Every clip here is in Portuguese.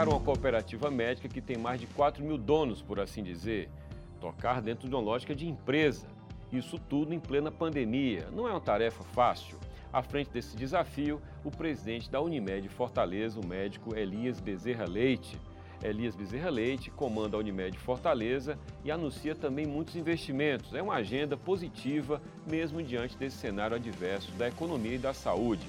tocar uma cooperativa médica que tem mais de 4 mil donos, por assim dizer. Tocar dentro de uma lógica de empresa. Isso tudo em plena pandemia. Não é uma tarefa fácil. À frente desse desafio, o presidente da Unimed Fortaleza, o médico Elias Bezerra Leite. Elias Bezerra Leite comanda a Unimed Fortaleza e anuncia também muitos investimentos. É uma agenda positiva, mesmo diante desse cenário adverso da economia e da saúde.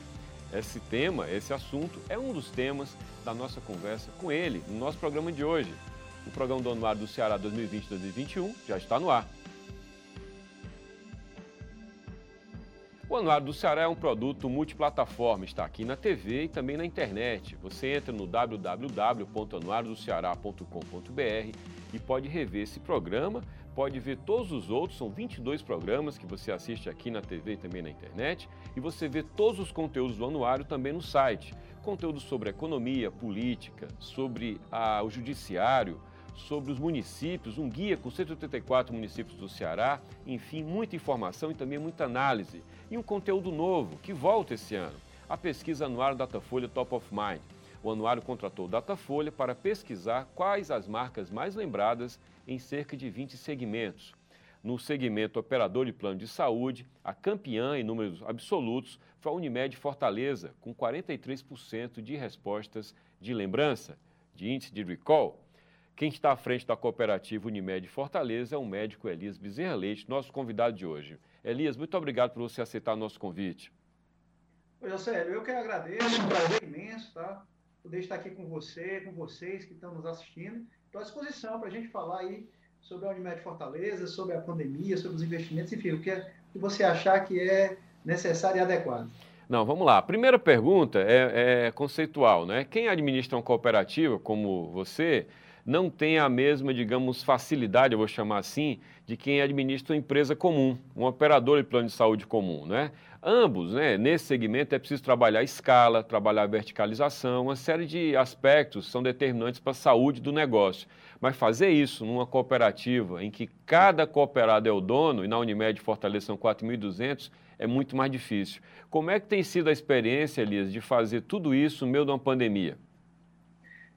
Esse tema, esse assunto, é um dos temas da nossa conversa com ele no nosso programa de hoje. O programa do Anuário do Ceará 2020-2021 já está no ar. O Anuário do Ceará é um produto multiplataforma, está aqui na TV e também na internet. Você entra no www.anuariodoceará.com.br e pode rever esse programa, pode ver todos os outros, são 22 programas que você assiste aqui na TV e também na internet, e você vê todos os conteúdos do anuário também no site. Conteúdos sobre economia, política, sobre o judiciário, sobre os municípios, um guia com 184 municípios do Ceará, enfim, muita informação e também muita análise. E um conteúdo novo que volta esse ano, a pesquisa anual Datafolha Top of Mind. O anuário contratou Datafolha para pesquisar quais as marcas mais lembradas em cerca de 20 segmentos. No segmento operador de plano de saúde, a campeã em números absolutos foi a Unimed Fortaleza, com 43% de respostas de lembrança, de índice de recall. Quem está à frente da cooperativa Unimed Fortaleza é o médico Elias Bezerra Leite, nosso convidado de hoje. Elias, muito obrigado por você aceitar o nosso convite. Oi, Célio, eu que agradeço, um prazer imenso, tá? Poder estar aqui com você, com vocês que estão nos assistindo. Estou à disposição para a gente falar aí sobre a Unimed Fortaleza, sobre a pandemia, sobre os investimentos, enfim, o que, é, o que você achar que é necessário e adequado. Não, vamos lá. A primeira pergunta é, é conceitual, né? Quem administra uma cooperativa como você não tem a mesma, digamos, facilidade, eu vou chamar assim, de quem administra uma empresa comum, um operador de plano de saúde comum, né? Ambos, né, nesse segmento é preciso trabalhar escala, trabalhar verticalização, uma série de aspectos são determinantes para a saúde do negócio. Mas fazer isso numa cooperativa em que cada cooperado é o dono, e na Unimed Fortaleza são 4.200, é muito mais difícil. Como é que tem sido a experiência, Elias, de fazer tudo isso no meio de uma pandemia?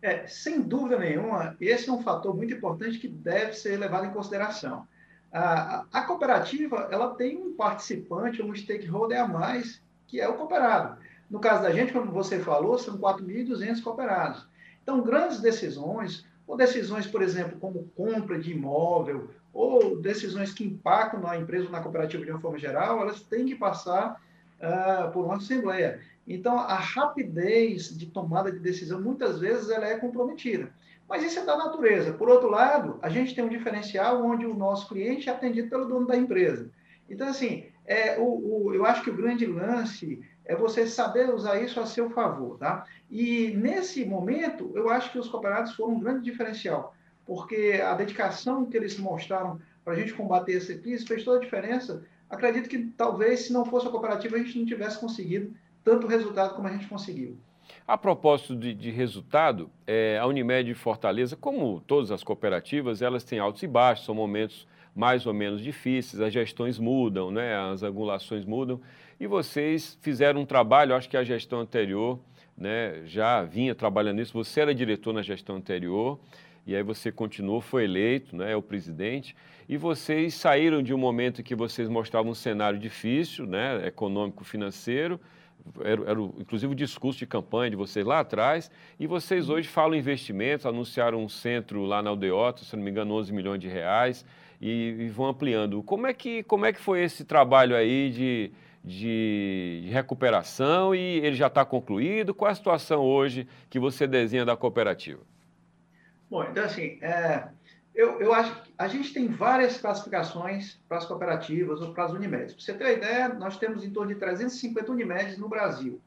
É, sem dúvida nenhuma, esse é um fator muito importante que deve ser levado em consideração. A, a cooperativa ela tem um participante, um stakeholder a mais, que é o cooperado. No caso da gente, como você falou, são 4.200 cooperados. Então, grandes decisões, ou decisões, por exemplo, como compra de imóvel, ou decisões que impactam na empresa ou na cooperativa de uma forma geral, elas têm que passar uh, por uma assembleia. Então, a rapidez de tomada de decisão, muitas vezes, ela é comprometida. Mas isso é da natureza. Por outro lado, a gente tem um diferencial onde o nosso cliente é atendido pelo dono da empresa. Então, assim, é, o, o, eu acho que o grande lance é você saber usar isso a seu favor, tá? E nesse momento, eu acho que os cooperados foram um grande diferencial, porque a dedicação que eles mostraram para a gente combater essa crise fez toda a diferença. Acredito que talvez, se não fosse a cooperativa, a gente não tivesse conseguido tanto resultado como a gente conseguiu. A propósito de, de resultado, é, a Unimed Fortaleza, como todas as cooperativas, elas têm altos e baixos, são momentos mais ou menos difíceis, as gestões mudam, né, as angulações mudam, e vocês fizeram um trabalho, acho que a gestão anterior né, já vinha trabalhando nisso, você era diretor na gestão anterior, e aí você continuou, foi eleito, né, o presidente, e vocês saíram de um momento que vocês mostravam um cenário difícil, né, econômico, financeiro, era, era inclusive o discurso de campanha de vocês lá atrás, e vocês hoje falam investimentos, anunciaram um centro lá na Aldeota, se não me engano, 11 milhões de reais, e, e vão ampliando. Como é, que, como é que foi esse trabalho aí de, de, de recuperação e ele já está concluído? Qual é a situação hoje que você desenha da cooperativa? Bom, então assim, é, eu, eu acho que a gente tem várias classificações para as cooperativas ou para as Unimedes. Para você ter uma ideia, nós temos em torno de 350 Unimedes no Brasil.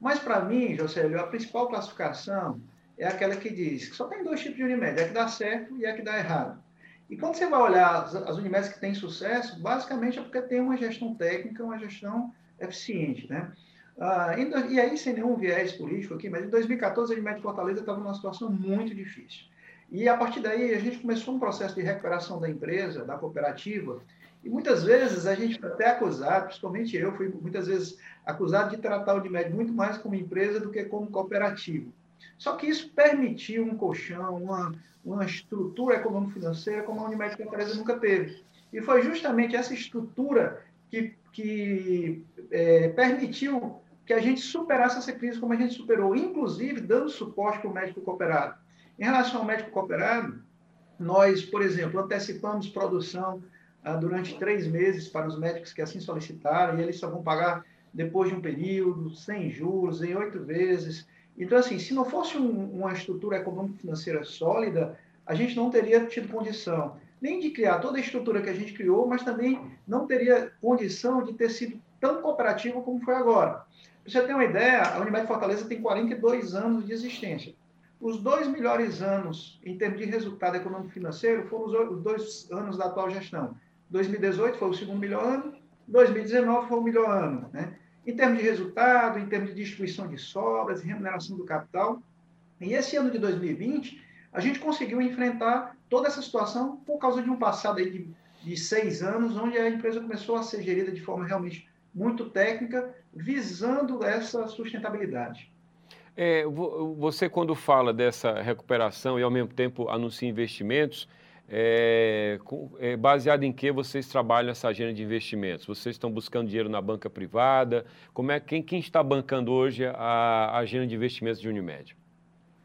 Mas, para mim, Josélio, a principal classificação é aquela que diz que só tem dois tipos de Unimed, a que dá certo e a que dá errado. E quando você vai olhar as, as Unimedes que têm sucesso, basicamente é porque tem uma gestão técnica, uma gestão eficiente, né? Ah, e aí, sem nenhum viés político aqui, mas em 2014 a Unimed Fortaleza estava numa situação muito difícil. E a partir daí a gente começou um processo de recuperação da empresa, da cooperativa, e muitas vezes a gente foi até acusado, principalmente eu, fui muitas vezes acusado de tratar o Unimed muito mais como empresa do que como cooperativa. Só que isso permitiu um colchão, uma, uma estrutura econômico-financeira como a Unimed Fortaleza nunca teve. E foi justamente essa estrutura que, que é, permitiu que a gente superasse essa crise como a gente superou, inclusive dando suporte para o médico cooperado. Em relação ao médico cooperado, nós, por exemplo, antecipamos produção ah, durante três meses para os médicos que assim solicitaram, e eles só vão pagar depois de um período, sem juros, em oito vezes. Então, assim, se não fosse um, uma estrutura econômico-financeira sólida, a gente não teria tido condição nem de criar toda a estrutura que a gente criou, mas também não teria condição de ter sido tão cooperativo como foi agora. Para você ter uma ideia, a Unimed Fortaleza tem 42 anos de existência. Os dois melhores anos em termos de resultado econômico financeiro foram os dois anos da atual gestão. 2018 foi o segundo melhor ano, 2019 foi o melhor ano. Né? Em termos de resultado, em termos de distribuição de sobras, remuneração do capital. E esse ano de 2020, a gente conseguiu enfrentar toda essa situação por causa de um passado aí de, de seis anos, onde a empresa começou a ser gerida de forma realmente muito técnica, visando essa sustentabilidade. É, você, quando fala dessa recuperação e, ao mesmo tempo, anuncia investimentos, é, é, baseado em que vocês trabalham essa agenda de investimentos? Vocês estão buscando dinheiro na banca privada? Como é, quem, quem está bancando hoje a agenda de investimentos de Unimed?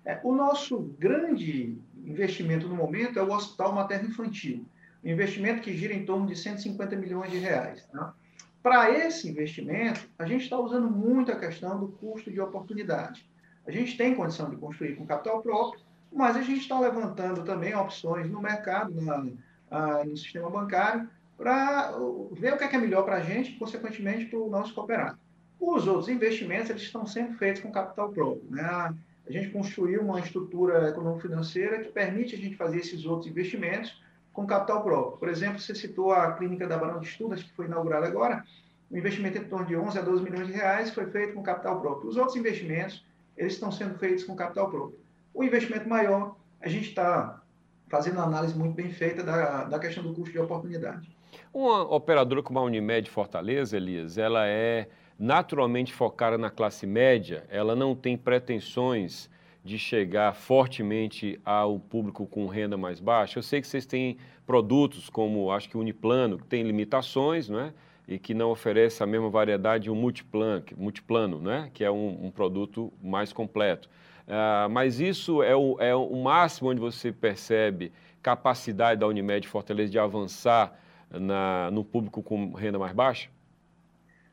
É, o nosso grande investimento no momento é o Hospital Materno Infantil, um investimento que gira em torno de 150 milhões de reais. Tá? Para esse investimento, a gente está usando muito a questão do custo de oportunidade. A gente tem condição de construir com capital próprio, mas a gente está levantando também opções no mercado, na, no sistema bancário, para ver o que é, que é melhor para a gente e, consequentemente, para o nosso cooperado. Os outros investimentos eles estão sendo feitos com capital próprio. Né? A, a gente construiu uma estrutura econômico-financeira que permite a gente fazer esses outros investimentos com capital próprio. Por exemplo, você citou a clínica da Barão de Estudas, que foi inaugurada agora, o investimento em torno de 11 a 12 milhões de reais foi feito com capital próprio. Os outros investimentos eles estão sendo feitos com capital próprio. O investimento maior, a gente está fazendo uma análise muito bem feita da, da questão do custo de oportunidade. Uma operadora como a Unimed Fortaleza, Elias, ela é naturalmente focada na classe média, ela não tem pretensões de chegar fortemente ao público com renda mais baixa. Eu sei que vocês têm produtos como, acho que o Uniplano, que tem limitações, não é? E que não oferece a mesma variedade um multiplano, multiplano né? que é um, um produto mais completo. Uh, mas isso é o, é o máximo onde você percebe capacidade da Unimed Fortaleza de avançar na, no público com renda mais baixa?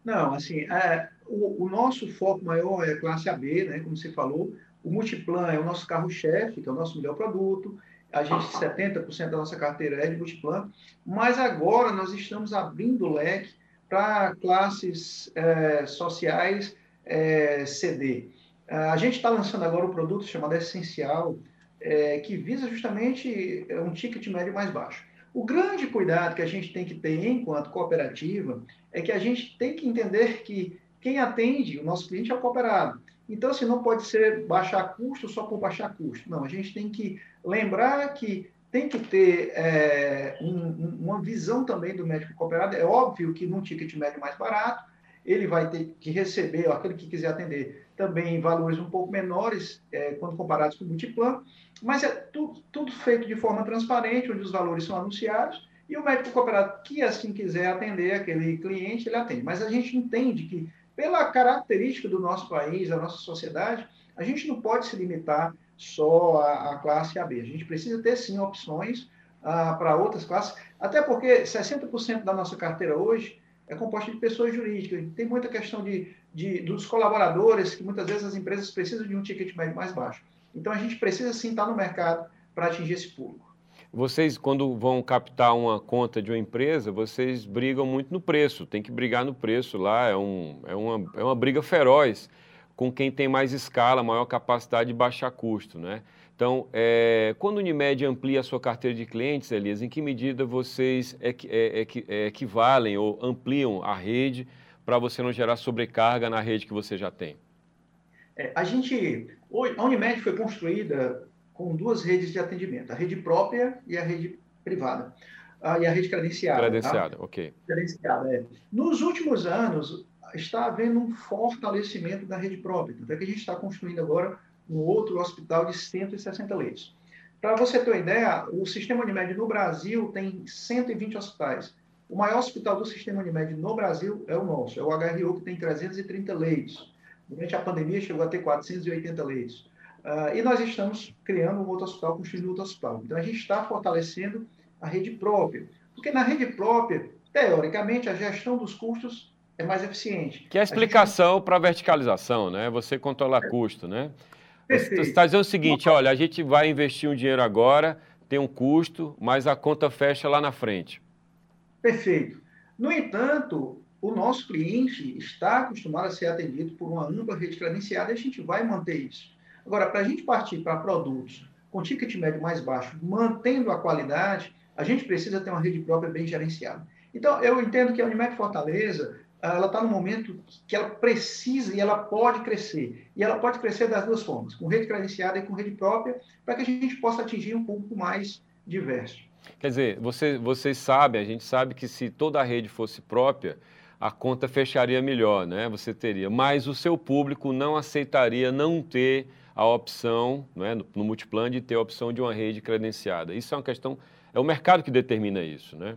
Não, assim, é, o, o, nosso foco maior é a classe AB, né, como você falou. O Multiplan é o nosso carro-chefe, que é o nosso melhor produto. A gente, 70% da nossa carteira é de Multiplan. Mas agora nós estamos abrindo o leque para classes é, sociais é, CD. A gente está lançando agora um produto chamado Essencial, é, que visa justamente é, um ticket médio mais baixo. O grande cuidado que a gente tem que ter enquanto cooperativa é que a gente tem que entender que quem atende o nosso cliente é o cooperado. Então, assim, não pode ser baixar custo só por baixar custo. Não, a gente tem que lembrar que tem que ter é, um, uma visão também do médico cooperado. É óbvio que num ticket médio mais barato, ele vai ter que receber, aquele que quiser atender, também valores um pouco menores é, quando comparados com o multiplan, mas é tudo, tudo, feito de forma transparente, onde os valores são anunciados, e o médico cooperado que assim quiser atender aquele cliente, ele atende. Mas a gente entende que, pela característica do nosso país, da nossa sociedade, a gente não pode se limitar só à, à classe AB. A gente precisa ter, sim, opções ah, para outras classes, até porque 60% da nossa carteira hoje é composta de pessoas jurídicas. Tem muita questão de, de, dos colaboradores, que muitas vezes as empresas precisam de um ticket médio mais baixo. Então, a gente precisa sim estar no mercado para atingir esse público. Vocês, quando vão captar uma conta de uma empresa, vocês brigam muito no preço, tem que brigar no preço lá, é, um, é, uma, é uma briga feroz com quem tem mais escala, maior capacidade de baixar custo, né? Então, é, quando o Unimed amplia a sua carteira de clientes, Elias, em que medida vocês é, é, equivalem ou ampliam a rede para você não gerar sobrecarga na rede que você já tem? É, a gente, a Unimed foi construída com duas redes de atendimento, a rede própria e a rede privada. Ah, e a rede credenciada. Tá? Credenciada, tá? ok. Credenciada, é. Nos últimos anos, está havendo um fortalecimento da rede própria. Até que a gente está construindo agora um outro hospital de 160 leitos. Para você ter uma ideia, o sistema Unimed no Brasil tem 120 hospitais. O maior hospital do sistema Unimed no Brasil é o nosso, é o HRU, que tem 330 leitos. Durante a pandemia chegou a ter 480 leitos. Uh, e nós estamos criando um outro hospital, construindo outro hospital. Então, a gente está fortalecendo a rede própria. Porque na rede própria, teoricamente, a gestão dos custos é mais eficiente. Que é a explicação gente... para a verticalização, né? Você controlar é. custo, né? Perfeito. Você está dizendo o seguinte, olha, a gente vai investir um dinheiro agora, tem um custo, mas a conta fecha lá na frente. Perfeito. No entanto, o nosso cliente está acostumado a ser atendido por uma ampla rede credenciada e a gente vai manter isso. Agora, para a gente partir para produtos com ticket médio mais baixo, mantendo a qualidade, a gente precisa ter uma rede própria bem gerenciada. Então, eu entendo que a Unimed Fortaleza ela está no momento que ela precisa e ela pode crescer. E ela pode crescer das duas formas, com rede credenciada e com rede própria, para que a gente possa atingir um público mais diverso. Quer dizer, você, vocês sabem, a gente sabe que se toda a rede fosse própria, a conta fecharia melhor, né? Você teria. Mas o seu público não aceitaria não ter a opção, né, no, no multiplan, de ter a opção de uma rede credenciada. Isso é uma questão, é o mercado que determina isso, né?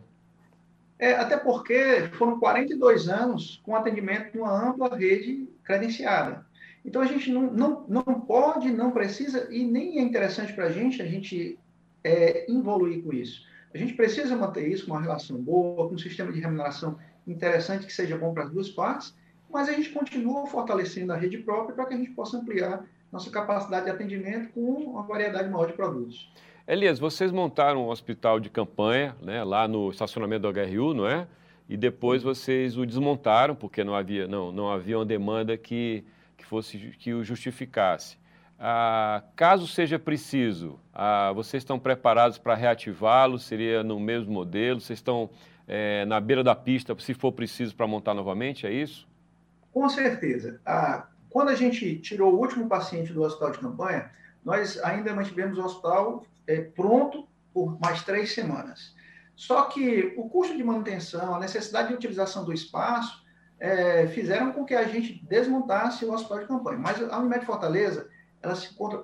É, até porque foram 42 anos com atendimento de uma ampla rede credenciada. Então a gente não, não, não pode, não precisa, e nem é interessante para a gente a gente é, evoluir com isso. A gente precisa manter isso com uma relação boa, com um sistema de remuneração interessante que seja bom para as duas partes, mas a gente continua fortalecendo a rede própria para que a gente possa ampliar nossa capacidade de atendimento com uma variedade maior de produtos. Elias, vocês montaram um hospital de campanha né, lá no estacionamento do HRU, não é? E depois vocês o desmontaram, porque não havia, não, não havia uma demanda que, que, fosse, que o justificasse. Ah, caso seja preciso, ah, vocês estão preparados para reativá-lo? Seria no mesmo modelo? Vocês estão é, na beira da pista, se for preciso, para montar novamente? É isso? Com certeza. Ah, quando a gente tirou o último paciente do hospital de campanha, nós ainda mantivemos o hospital é, pronto por mais três semanas. Só que o custo de manutenção, a necessidade de utilização do espaço, é, fizeram com que a gente desmontasse o hospital de campanha. Mas a Unimed Fortaleza, ela se encontra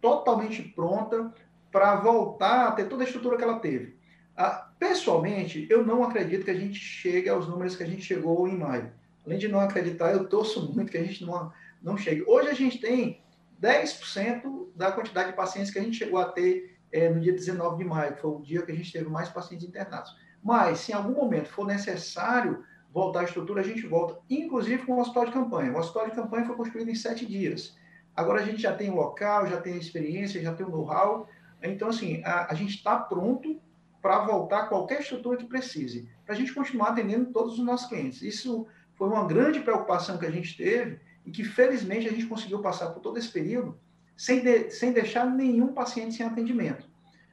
totalmente pronta para voltar a ter toda a estrutura que ela teve. Ah, pessoalmente, eu não acredito que a gente chegue aos números que a gente chegou em maio. Além de não acreditar, eu torço muito que a gente não, não chegue. Hoje a gente tem 10% da quantidade de pacientes que a gente chegou a ter é, no dia 19 de maio, que foi o dia que a gente teve mais pacientes internados. Mas, se em algum momento for necessário voltar à estrutura, a gente volta, inclusive com o hospital de campanha. O hospital de campanha foi construído em sete dias. Agora a gente já tem o local, já tem a experiência, já tem o know-how. Então, assim, a, a gente está pronto para voltar qualquer estrutura que precise, para a gente continuar atendendo todos os nossos clientes. Isso foi uma grande preocupação que a gente teve e que felizmente a gente conseguiu passar por todo esse período sem, de, sem deixar nenhum paciente sem atendimento.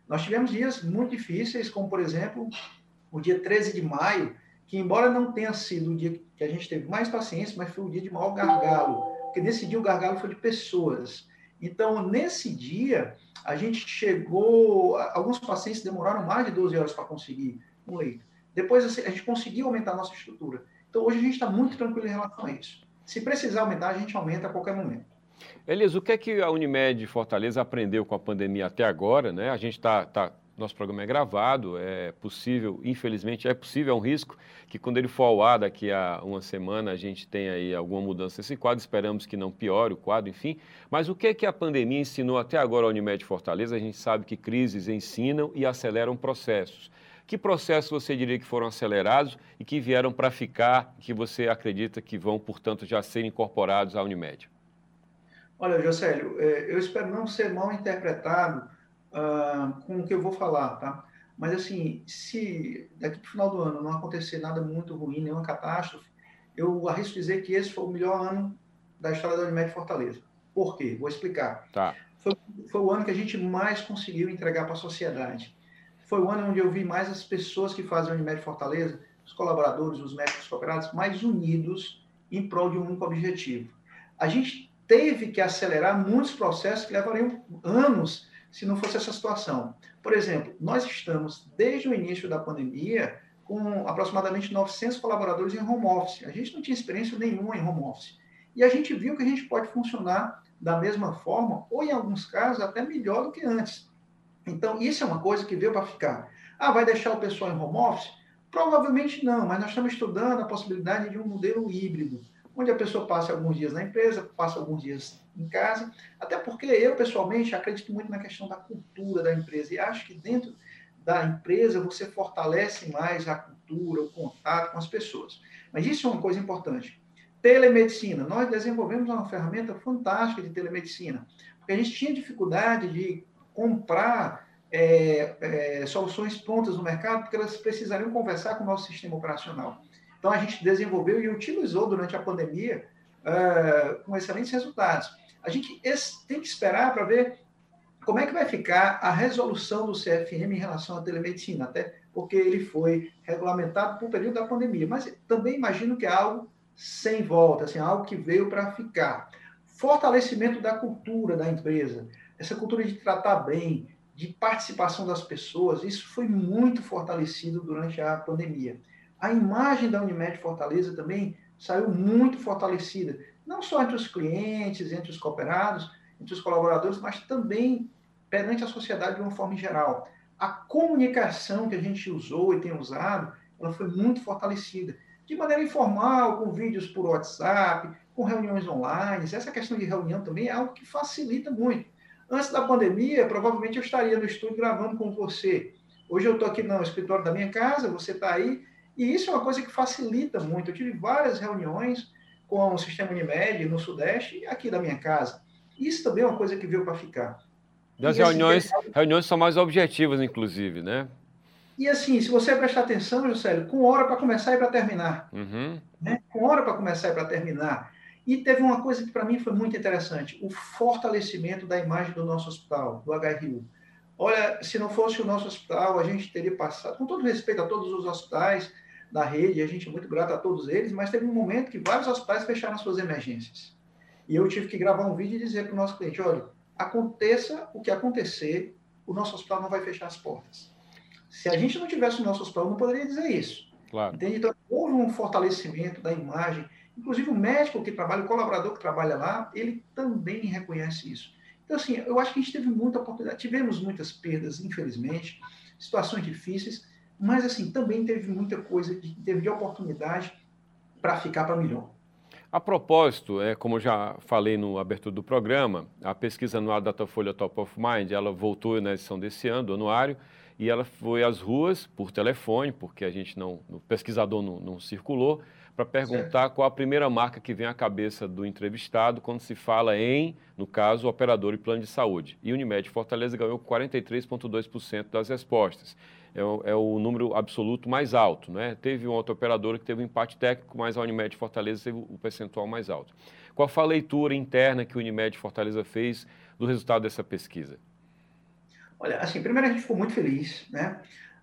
Nós tivemos dias muito difíceis, como por exemplo o dia 13 de maio, que embora não tenha sido o dia que a gente teve mais pacientes, mas foi o dia de maior gargalo, porque nesse dia o gargalo foi de pessoas. Então, nesse dia, a gente chegou, alguns pacientes demoraram mais de 12 horas para conseguir um leito. Depois assim, a gente conseguiu aumentar a nossa estrutura. Então, hoje a gente está muito tranquilo em relação a isso. Se precisar aumentar, a gente aumenta a qualquer momento. Elias, o que é que a Unimed Fortaleza aprendeu com a pandemia até agora? Né? A gente está. Tá, nosso programa é gravado, é possível, infelizmente, é possível, é um risco que quando ele for ao ar daqui a uma semana a gente tenha aí alguma mudança nesse quadro, esperamos que não piore o quadro, enfim. Mas o que é que a pandemia ensinou até agora a Unimed Fortaleza? A gente sabe que crises ensinam e aceleram processos. Que processos você diria que foram acelerados e que vieram para ficar, que você acredita que vão, portanto, já ser incorporados à Unimed? Olha, Jocélio, é, eu espero não ser mal interpretado uh, com o que eu vou falar, tá? Mas, assim, se daqui para o final do ano não acontecer nada muito ruim, nenhuma catástrofe, eu arrisco dizer que esse foi o melhor ano da história da Unimed Fortaleza. Por quê? Vou explicar. Tá. Foi, foi o ano que a gente mais conseguiu entregar para a sociedade foi o ano onde eu vi mais as pessoas que fazem a Unimed Fortaleza, os colaboradores, os médicos cooperados, mais unidos em prol de um único objetivo. A gente teve que acelerar muitos processos que levariam anos se não fosse essa situação. Por exemplo, nós estamos, desde o início da pandemia, com aproximadamente 900 colaboradores em home office. A gente não tinha experiência nenhuma em home office. E a gente viu que a gente pode funcionar da mesma forma, ou em alguns casos até melhor do que antes. Então, isso é uma coisa que veio para ficar. Ah, vai deixar o pessoal em home office? Provavelmente não, mas nós estamos estudando a possibilidade de um modelo híbrido, onde a pessoa passe alguns dias na empresa, passe alguns dias em casa, até porque eu, pessoalmente, acredito muito na questão da cultura da empresa e acho que dentro da empresa você fortalece mais a cultura, o contato com as pessoas. Mas isso é uma coisa importante. Telemedicina. Nós desenvolvemos uma ferramenta fantástica de telemedicina, porque a gente tinha dificuldade de comprar é, é, soluções prontas no mercado, porque elas precisariam conversar com o nosso sistema operacional. Então, a gente desenvolveu e utilizou durante a pandemia uh, com excelentes resultados. A gente tem que esperar para ver como é que vai ficar a resolução do CFM em relação à telemedicina, até porque ele foi regulamentado por período da pandemia. Mas também imagino que é algo sem volta, assim, algo que veio para ficar. Fortalecimento da cultura da empresa, essa cultura de tratar bem, de participação das pessoas, isso foi muito fortalecido durante a pandemia. A imagem da Unimed Fortaleza também saiu muito fortalecida, não só entre os clientes, entre os cooperados, entre os colaboradores, mas também perante a sociedade de uma forma geral. A comunicação que a gente usou e tem usado, ela foi muito fortalecida. De maneira informal, com vídeos por WhatsApp, com reuniões online. Essa questão de reunião também é algo que facilita muito. Antes da pandemia, provavelmente eu estaria no estúdio gravando com você. Hoje eu estou aqui no escritório da minha casa, você está aí, e isso é uma coisa que facilita muito. Eu tive várias reuniões com o sistema Unimed no Sudeste e aqui da minha casa. Isso também é uma coisa que veio para ficar. Das reuniões, assim, reuniões são mais objetivas, inclusive, né? E assim, se você prestar atenção, Juscelio, com hora para começar e para terminar. Uhum. Né? Com hora para começar e para terminar. E teve uma coisa que para mim foi muito interessante: o fortalecimento da imagem do nosso hospital, do HRU. Olha, se não fosse o nosso hospital, a gente teria passado, com todo respeito a todos os hospitais da rede, a gente é muito grato a todos eles, mas teve um momento que vários hospitais fecharam suas emergências. E eu tive que gravar um vídeo e dizer para o nosso cliente: olha, aconteça o que acontecer, o nosso hospital não vai fechar as portas. Se a gente não tivesse o nosso hospital, não poderia dizer isso. Claro. Entende? Então, houve um fortalecimento da imagem Inclusive, o médico que trabalha, o colaborador que trabalha lá, ele também reconhece isso. Então, assim, eu acho que a gente teve muita oportunidade. Tivemos muitas perdas, infelizmente, situações difíceis, mas, assim, também teve muita coisa, teve de oportunidade para ficar para melhor. A propósito, é, como já falei no abertura do programa, a pesquisa anual da Datafolha Top of Mind, ela voltou na edição desse ano, do anuário, e ela foi às ruas por telefone, porque a gente não, o pesquisador não, não circulou, para perguntar certo. qual a primeira marca que vem à cabeça do entrevistado quando se fala em, no caso, operador e plano de saúde. E Unimed Fortaleza ganhou 43,2% das respostas. É o, é o, número absoluto mais alto. Né? Teve uma outra operadora que teve um empate técnico, mas a Unimed Fortaleza teve o percentual mais alto. Qual foi a leitura interna que o Unimed Fortaleza fez do resultado dessa pesquisa? Olha, assim, primeiro a gente ficou muito feliz, né?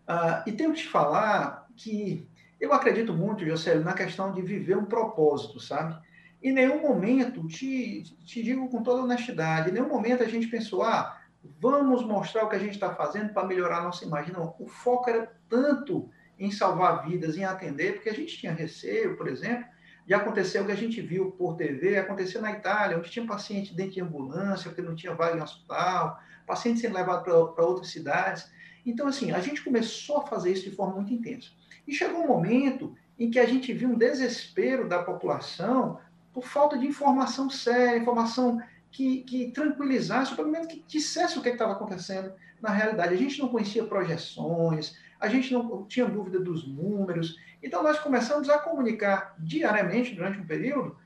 Uh, e tenho que te falar que eu acredito muito, José, na questão de viver um propósito, sabe? Em nenhum momento, te, te digo com toda honestidade, em nenhum momento a gente pensou, ah, vamos mostrar o que a gente está fazendo para melhorar a nossa imagem. Não, o foco era tanto em salvar vidas, em atender, porque a gente tinha receio, por exemplo, de acontecer o que a gente viu por TV, acontecer na Itália, onde tinha paciente dentro de ambulância, porque não tinha vaga em hospital, paciente sendo levado para outras cidades. Então, assim, a gente começou a fazer isso de forma muito intensa. E chegou um momento em que a gente viu um desespero da população por falta de informação séria, informação que, que tranquilizasse, ou pelo menos que dissesse o que estava acontecendo na realidade. A gente não conhecia projeções, a gente não tinha dúvida dos números. Então, nós começamos a comunicar diariamente, durante um período,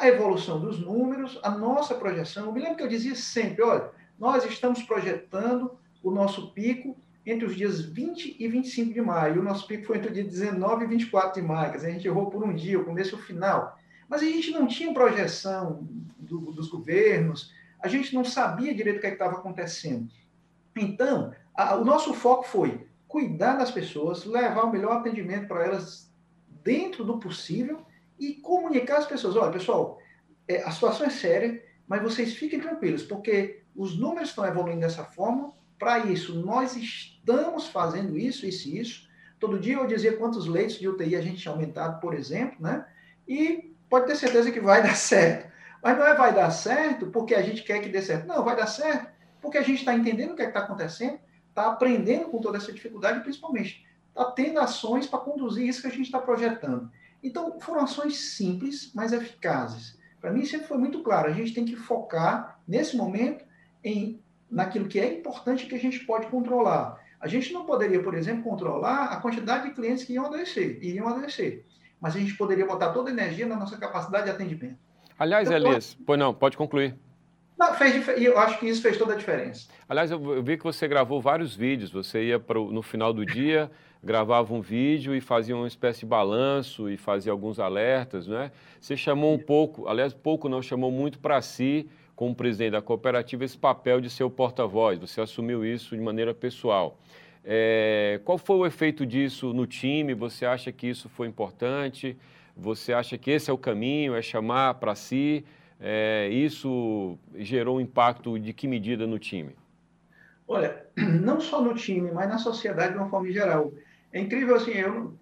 a evolução dos números, a nossa projeção. Eu me lembro que eu dizia sempre: olha, nós estamos projetando o nosso pico entre os dias 20 e 25 de maio. O nosso pico foi entre o dia 19 e 24 de maio, quer dizer, a gente errou por um dia, o começo e o final. Mas a gente não tinha projeção do, dos governos, a gente não sabia direito o que é estava acontecendo. Então, a, o nosso foco foi cuidar das pessoas, levar o melhor atendimento para elas dentro do possível e comunicar às pessoas: olha, pessoal, é, a situação é séria, mas vocês fiquem tranquilos, porque os números estão evoluindo dessa forma, para isso, nós estamos fazendo isso, isso e isso. Todo dia eu dizia quantos leitos de UTI a gente tinha aumentado, por exemplo, né? E pode ter certeza que vai dar certo. Mas não é vai dar certo porque a gente quer que dê certo. Não, vai dar certo porque a gente está entendendo o que é está acontecendo, está aprendendo com toda essa dificuldade principalmente, está tendo ações para conduzir isso que a gente está projetando. Então, foram ações simples, mas eficazes. Para mim, sempre foi muito claro: a gente tem que focar, nesse momento, em naquilo que é importante que a gente pode controlar. A gente não poderia, por exemplo, controlar a quantidade de clientes que iam adoecer, iriam adoecer. Mas a gente poderia botar toda a energia na nossa capacidade de atendimento. Aliás, então, Elias, pois não, pode concluir. Não, fez, eu acho que isso fez toda a diferença. Aliás, eu, vi que você gravou vários vídeos. Você ia pro, no final do dia, gravava um vídeo e fazia uma espécie de balanço e fazia alguns alertas, não é? Você chamou um pouco, aliás, pouco não, chamou muito para si, como presidente da cooperativa, esse papel de ser o porta-voz. Você assumiu isso de maneira pessoal. É, qual foi o efeito disso no time? Você acha que isso foi importante? Você acha que esse é o caminho, é chamar para si? É, isso gerou um impacto de que medida no time? Olha, não só no time, mas na sociedade de uma forma geral. É incrível, assim, eu,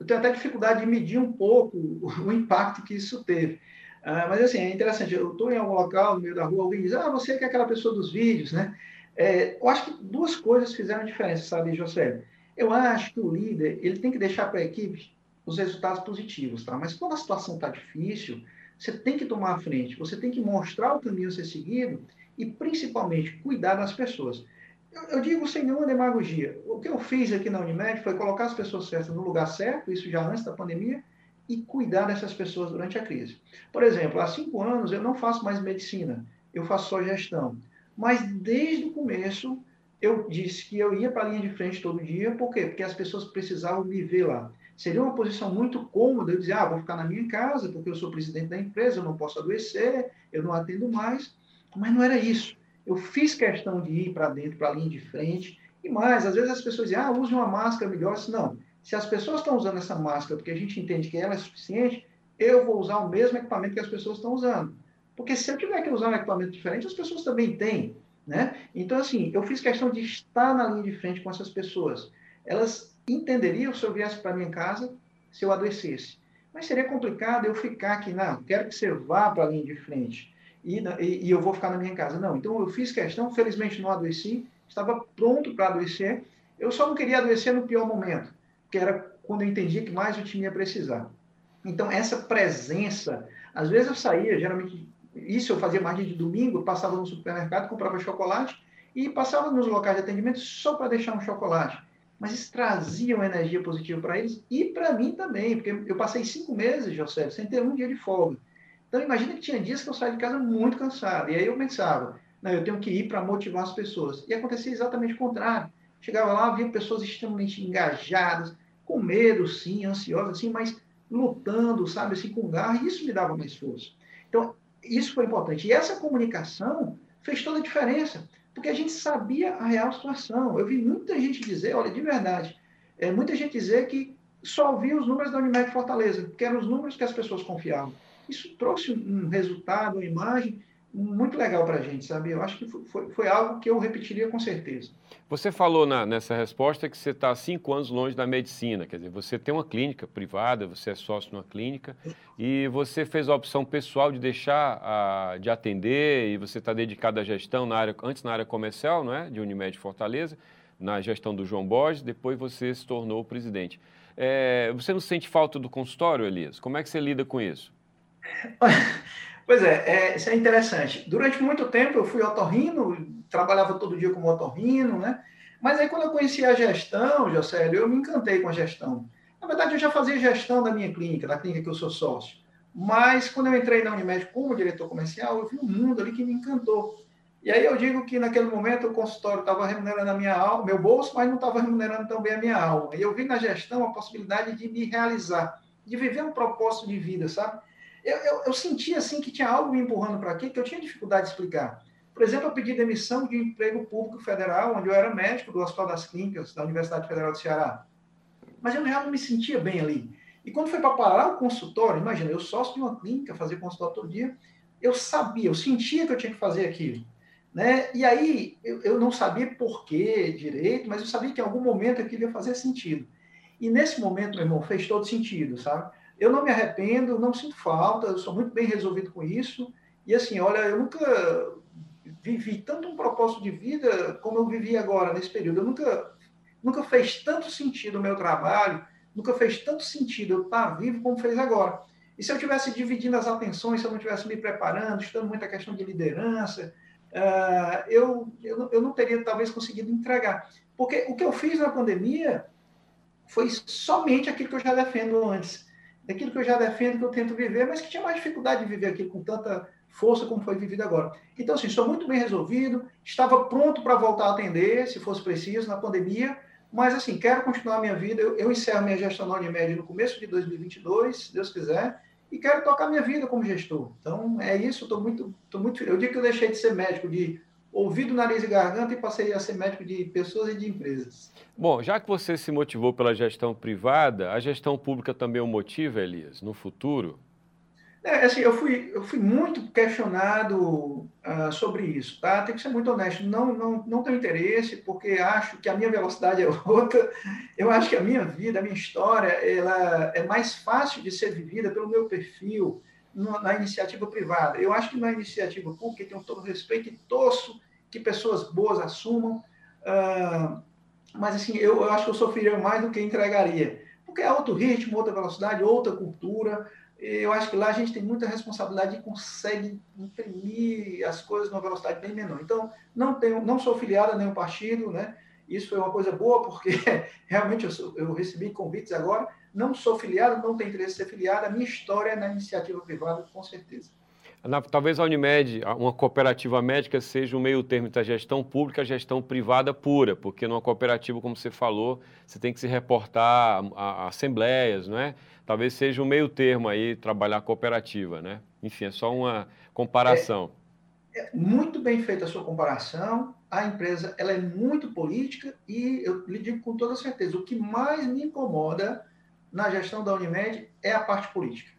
eu tenho até dificuldade de medir um pouco o, impacto que isso teve. Ah, mas, assim, é interessante, eu estou em algum local, no meio da rua, alguém diz, ah, você que é aquela pessoa dos vídeos, né? É, eu acho que duas coisas fizeram diferença, sabe, José? Eu acho que o líder, ele tem que deixar para a equipe os resultados positivos, tá? Mas quando a situação está difícil, você tem que tomar a frente, você tem que mostrar o caminho a ser seguido e, principalmente, cuidar das pessoas. Eu, eu, digo sem nenhuma demagogia. O que eu fiz aqui na Unimed foi colocar as pessoas certas no lugar certo, isso já antes da pandemia, e cuidar dessas pessoas durante a crise. Por exemplo, há cinco anos eu não faço mais medicina, eu faço só gestão. Mas desde o começo eu disse que eu ia para a linha de frente todo dia, por quê? Porque as pessoas precisavam me ver lá. Seria uma posição muito cômoda eu dizer, ah, vou ficar na minha casa, porque eu sou presidente da empresa, eu não posso adoecer, eu não atendo mais. Mas não era isso. Eu fiz questão de ir para dentro, para a linha de frente. E mais, às vezes as pessoas dizem, ah, use uma máscara melhor. Disse, não, se as pessoas estão usando essa máscara porque a gente entende que ela é suficiente, eu vou usar o mesmo equipamento que as pessoas estão usando. Porque se eu tiver que usar um equipamento diferente, as pessoas também têm. Né? Então, assim, eu fiz questão de estar na linha de frente com essas pessoas. Elas entenderiam se eu viesse para minha casa, se eu adoecesse. Mas seria complicado eu ficar aqui, não, quero que você vá para a linha de frente e, e, e, eu vou ficar na minha casa. Não, então eu fiz questão, felizmente não adoeci, estava pronto para adoecer, eu só não queria adoecer no pior momento, que era quando eu entendia que mais o time ia precisar. Então, essa presença, às vezes eu saía, geralmente isso eu fazia mais de domingo, passava no supermercado, comprava chocolate e passava nos locais de atendimento só para deixar um chocolate. Mas isso trazia uma energia positiva para eles e para mim também, porque eu passei cinco meses, José, sem ter um dia de folga. Então, imagina que tinha dias que eu saía de casa muito cansado. E aí eu pensava, não, eu tenho que ir para motivar as pessoas. E acontecia exatamente o contrário. Chegava lá, via pessoas extremamente engajadas, com medo, sim, ansiosas, assim, mas lutando, sabe, assim, com garra, e isso me dava mais força. Então, isso foi importante. E essa comunicação fez toda a diferença, porque a gente sabia a real situação. Eu vi muita gente dizer, olha, de verdade, é, muita gente dizer que só via os números da Unimed Fortaleza, que eram os números que as pessoas confiavam. Isso trouxe um resultado, uma imagem muito legal para a gente, sabe? Eu acho que foi, foi, algo que eu repetiria com certeza. Você falou na, nessa resposta que você está cinco anos longe da medicina, quer dizer, você tem uma clínica privada, você é sócio numa clínica e você fez a opção pessoal de deixar a, de atender e você está dedicado à gestão na área, antes na área comercial, não é, de Unimed Fortaleza, na gestão do João Borges, depois você se tornou presidente. É, você não sente falta do consultório, Elias? Como é que você lida com isso? Pois é, é, isso é interessante. Durante muito tempo eu fui otorrino, trabalhava todo dia como otorrino, né? Mas aí quando eu conheci a gestão, Jocélio, eu me encantei com a gestão. Na verdade, eu já fazia gestão da minha clínica, da clínica que eu sou sócio. Mas quando eu entrei na Unimed como diretor comercial, eu vi um mundo ali que me encantou. E aí eu digo que naquele momento o consultório estava remunerando a minha alma, meu bolso, mas não estava remunerando também a minha alma. E eu vi na gestão a possibilidade de me realizar, de viver um propósito de vida, sabe? Eu, eu, eu sentia assim que tinha algo me empurrando para aqui que eu tinha dificuldade de explicar. Por exemplo, eu pedi demissão de emprego público federal, onde eu era médico do Hospital das Clínicas da Universidade Federal do Ceará. Mas eu não me sentia bem ali. E quando foi para parar o consultório, imagina, eu sócio de uma clínica, fazia consultório todo dia, eu sabia, eu sentia que eu tinha que fazer aquilo. Né? E aí, eu, eu não sabia por que direito, mas eu sabia que em algum momento aquilo ia fazer sentido. E nesse momento, meu irmão, fez todo sentido, sabe? Eu não me arrependo, não sinto falta, eu sou muito bem resolvido com isso E assim, olha, eu nunca vivi tanto um propósito de vida como eu vivi agora, nesse período. Eu nunca, nunca fez tanto sentido o meu trabalho, nunca fez tanto sentido eu estar vivo como fez agora. E se eu tivesse dividindo as atenções, se eu não tivesse me preparando, estudando muita questão de liderança, uh, eu, eu, eu não teria talvez conseguido entregar. Porque o que eu fiz na pandemia foi somente aquilo que eu já defendo antes. Aquilo que eu já defendo, que eu tento viver, mas que tinha mais dificuldade de viver aquilo com tanta força como foi vivido agora. Então, assim, estou muito bem resolvido, estava pronto para voltar a atender, se fosse preciso, na pandemia, mas, assim, quero continuar a minha vida. Eu, eu encerro minha gestão na Unimed no começo de 2022, se Deus quiser, e quero tocar minha vida como gestor. Então, é isso, estou muito, estou muito Eu digo que eu deixei de ser médico de ouvido, nariz e garganta e passei a ser médico de pessoas e de empresas. Bom, já que você se motivou pela gestão privada, a gestão pública também o motiva, Elias, no futuro? É, assim, eu fui, eu fui muito questionado uh, sobre isso, tá? Tem que ser muito honesto. Não, não, não tenho interesse, porque acho que a minha velocidade é outra. Eu acho que a minha vida, a minha história, ela é mais fácil de ser vivida pelo meu perfil na iniciativa privada. Eu acho que na iniciativa pública tenho todo respeito e torço que pessoas boas assumam. Uh, mas, assim, eu, acho que eu sofreria mais do que entregaria. Porque é outro ritmo, outra velocidade, outra cultura eu acho que lá a gente tem muita responsabilidade e consegue imprimir as coisas numa velocidade bem menor. Então, não tenho, não sou filiado a nenhum partido, né? Isso foi uma coisa boa, porque realmente eu, eu recebi convites agora. Não sou filiado, não tenho interesse em ser filiado. A minha história é na iniciativa privada, com certeza. Talvez a Unimed, uma cooperativa médica, seja o meio termo entre a gestão pública e a gestão privada pura, porque numa cooperativa, como você falou, você tem que se reportar a, a assembleias, não é? Talvez seja o meio termo aí, trabalhar cooperativa, né? Enfim, é só uma comparação. É, é muito bem feita a sua comparação. A empresa ela é muito política e eu lhe digo com toda certeza, o que mais me incomoda na gestão da Unimed é a parte política.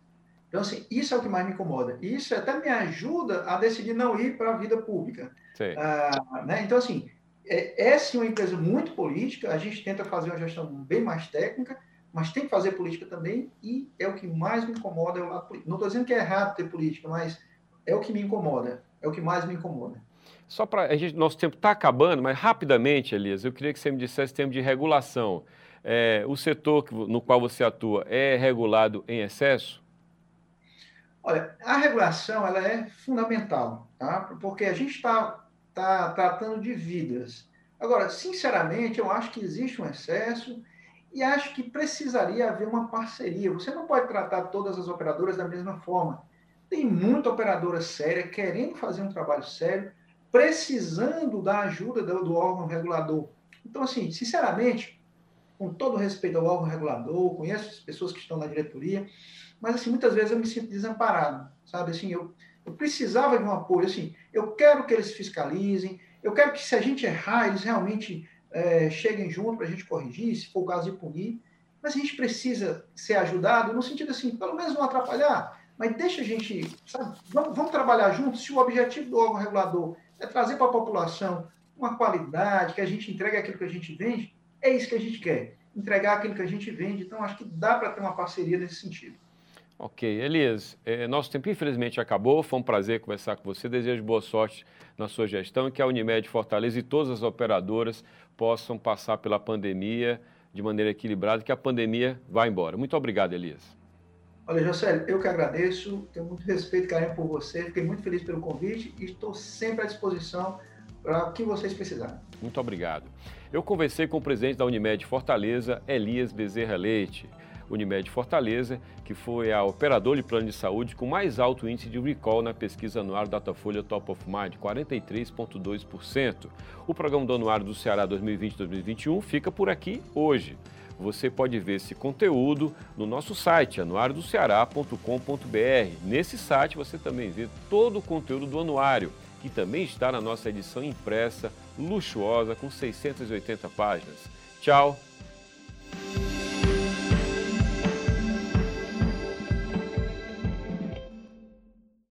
Então, assim, isso é o que mais me incomoda. E isso até me ajuda a decidir não ir para a vida pública. Ah, né? Então, assim, é, é sim uma empresa muito política, a gente tenta fazer uma gestão bem mais técnica, mas tem que fazer política também, e é o que mais me incomoda. É. Não estou dizendo que é errado ter política, mas é o que me incomoda, é o que mais me incomoda. Só para nosso tempo está acabando, mas rapidamente, Elias, eu queria que você me dissesse tempo de regulação. É, o setor no qual você atua é regulado em excesso? Olha, a regulação ela é fundamental, tá? Porque a gente está tá tratando de vidas. Agora, sinceramente, eu acho que existe um excesso e acho que precisaria haver uma parceria. Você não pode tratar todas as operadoras da mesma forma. Tem muita operadora séria querendo fazer um trabalho sério, precisando da ajuda do, do órgão regulador. Então, assim, sinceramente, com todo respeito ao órgão regulador, conheço as pessoas que estão na diretoria, mas assim, muitas vezes eu me sinto desamparado, sabe? Assim, eu, eu precisava de um apoio, assim, eu quero que eles fiscalizem, eu quero que se a gente errar, eles realmente é, cheguem junto para a gente corrigir, se for o caso de punir, mas a gente precisa ser ajudado no sentido assim, pelo menos não atrapalhar, mas deixa a gente, sabe, vamos, vamos trabalhar juntos, se o objetivo do órgão regulador é trazer para a população uma qualidade, que a gente entregue aquilo que a gente vende, é isso que a gente quer, entregar aquilo que a gente vende, então acho que dá para ter uma parceria nesse sentido. Ok, Elias, é, nosso tempo infelizmente acabou, foi um prazer conversar com você, desejo boa sorte na sua gestão e que a Unimed Fortaleza e todas as operadoras possam passar pela pandemia de maneira equilibrada, que a pandemia vá embora. Muito obrigado, Elias. Olha, José, eu que agradeço, tenho muito respeito e carinho por você, fiquei muito feliz pelo convite e estou sempre à disposição para o que vocês precisarem. Muito obrigado. Eu conversei com o presidente da Unimed Fortaleza, Elias Bezerra Leite. Unimed Fortaleza, que foi a operadora de plano de saúde com mais alto índice de recall na pesquisa anual Datafolha Top of Mind, 43,2%. O programa do Anuário do Ceará 2020-2021 fica por aqui hoje. Você pode ver esse conteúdo no nosso site, anuariodoceará.com.br. Nesse site você também vê todo o conteúdo do anuário, que também está na nossa edição impressa, luxuosa, com 680 páginas. Tchau!